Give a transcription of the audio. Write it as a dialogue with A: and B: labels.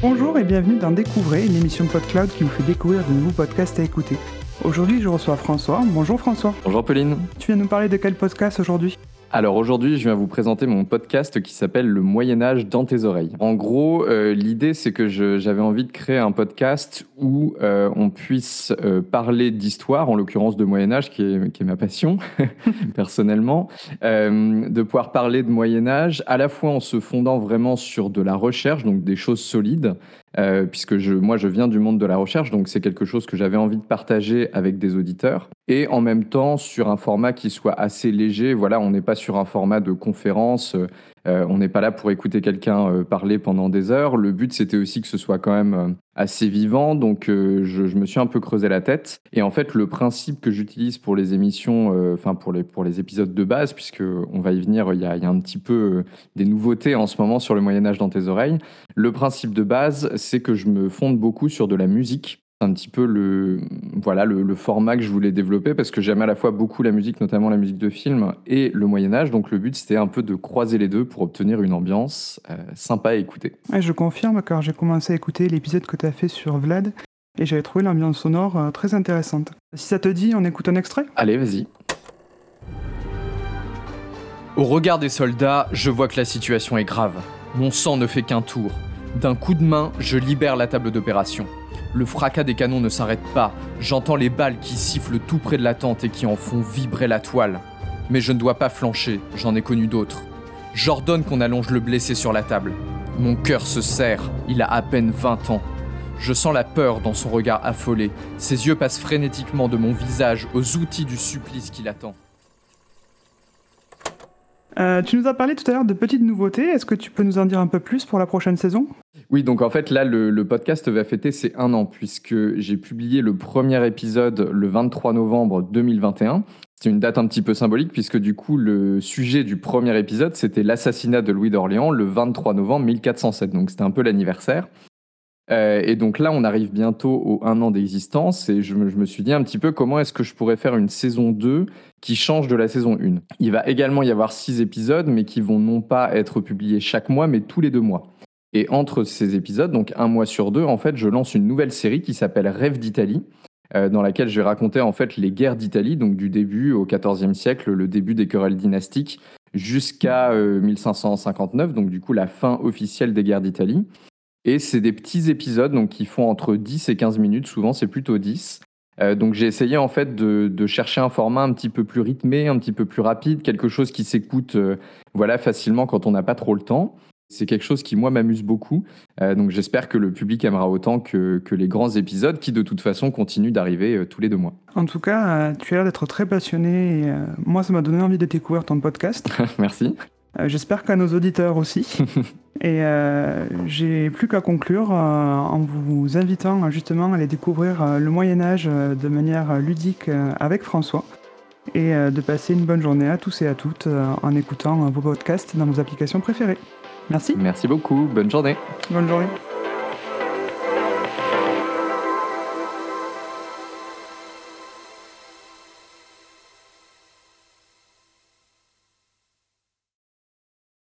A: Bonjour et bienvenue dans Découvrez, une émission de PodCloud qui vous fait découvrir de nouveaux podcasts à écouter. Aujourd'hui, je reçois François. Bonjour François.
B: Bonjour Pauline.
A: Tu viens nous parler de quel podcast aujourd'hui?
B: Alors aujourd'hui, je viens vous présenter mon podcast qui s'appelle Le Moyen Âge dans tes oreilles. En gros, euh, l'idée c'est que j'avais envie de créer un podcast où euh, on puisse euh, parler d'histoire, en l'occurrence de Moyen Âge, qui est, qui est ma passion personnellement, de pouvoir parler de Moyen Âge à la fois en se fondant vraiment sur de la recherche, donc des choses solides, euh, puisque je, moi je viens du monde de la recherche, donc c'est quelque chose que j'avais envie de partager avec des auditeurs, et en même temps sur un format qui soit assez léger. Voilà, on n'est pas sur un format de conférence, euh, on n'est pas là pour écouter quelqu'un euh, parler pendant des heures. Le but, c'était aussi que ce soit quand même euh, assez vivant, donc je, me suis un peu creusé la tête. Et en fait, le principe que j'utilise pour les émissions, enfin pour les, pour les épisodes de base, puisque on va y venir, il y y a un petit peu des nouveautés en ce moment sur le Moyen Âge dans tes oreilles. Le principe de base, c'est que je me fonde beaucoup sur de la musique un petit peu le, voilà, le, format que je voulais développer parce que j'aime à la fois beaucoup la musique, notamment la musique de film et le Moyen Âge. Donc le but c'était un peu de croiser les deux pour obtenir une ambiance euh, sympa à écouter.
A: je confirme car j'ai commencé à écouter l'épisode que tu as fait sur Vlad et j'avais trouvé l'ambiance sonore euh, très intéressante. Si ça te dit, on écoute un extrait?
B: Allez, vas-y.
C: Au regard des soldats, je vois que la situation est grave. Mon sang ne fait qu'un tour. D'un coup de main, je libère la table d'opération. Le fracas des canons ne s'arrête pas. J'entends les balles qui sifflent tout près de la tente et qui en font vibrer la toile. Mais je ne dois pas flancher, j'en ai connu d'autres. J'ordonne qu'on allonge le blessé sur la table. Mon cœur se serre, il a à peine 20 ans. Je sens la peur dans son regard affolé. Ses yeux passent frénétiquement de mon visage aux outils du supplice qui l'attend.
A: Euh, tu nous as parlé tout à l'heure de petites nouveautés. Est-ce que tu peux nous en dire un peu plus pour la prochaine saison?
B: Oui, donc en fait, là, le, podcast va fêter ses un an, puisque j'ai publié le premier épisode le 23 novembre 2021. C'est une date un petit peu symbolique, puisque du coup, le sujet du premier épisode, c'était l'assassinat de Louis d'Orléans le 23 novembre 1407. Donc c'était un peu l'anniversaire. Euh, et donc là, on arrive bientôt au un an d'existence et je me, suis dit un petit peu comment est-ce que je pourrais faire une saison 2 qui change de la saison 1. Il va également y avoir six épisodes, mais qui vont non pas être publiés chaque mois, mais tous les deux mois. Et entre ces épisodes, donc un mois sur deux, en fait, je lance une nouvelle série qui s'appelle Rêve d'Italie, euh, dans laquelle je vais raconter en fait les guerres d'Italie, donc du début au XIVe siècle, le début des querelles dynastiques, jusqu'à 1559, euh, donc du coup la fin officielle des guerres d'Italie. Et c'est des petits épisodes donc, qui font entre 10 et 15 minutes, souvent c'est plutôt 10. Euh, donc j'ai essayé en fait de, chercher un format un petit peu plus rythmé, un petit peu plus rapide, quelque chose qui s'écoute voilà facilement quand on n'a pas trop le temps. C'est quelque chose qui moi m'amuse beaucoup, euh, donc j'espère que le public aimera autant que, que, les grands épisodes qui de toute façon continuent d'arriver tous les deux mois.
A: En tout cas, tu as l'air d'être très passionné. Et, moi, ça m'a donné envie de découvrir ton podcast.
B: Merci.
A: Euh, j'espère qu'à nos auditeurs aussi. Et euh, j'ai plus qu'à conclure euh, en vous invitant justement à aller découvrir le Moyen Âge de manière ludique avec François et de passer une bonne journée à tous et à toutes en écoutant vos podcasts dans vos applications préférées. Merci.
B: Merci beaucoup. Bonne journée.
A: Bonne journée.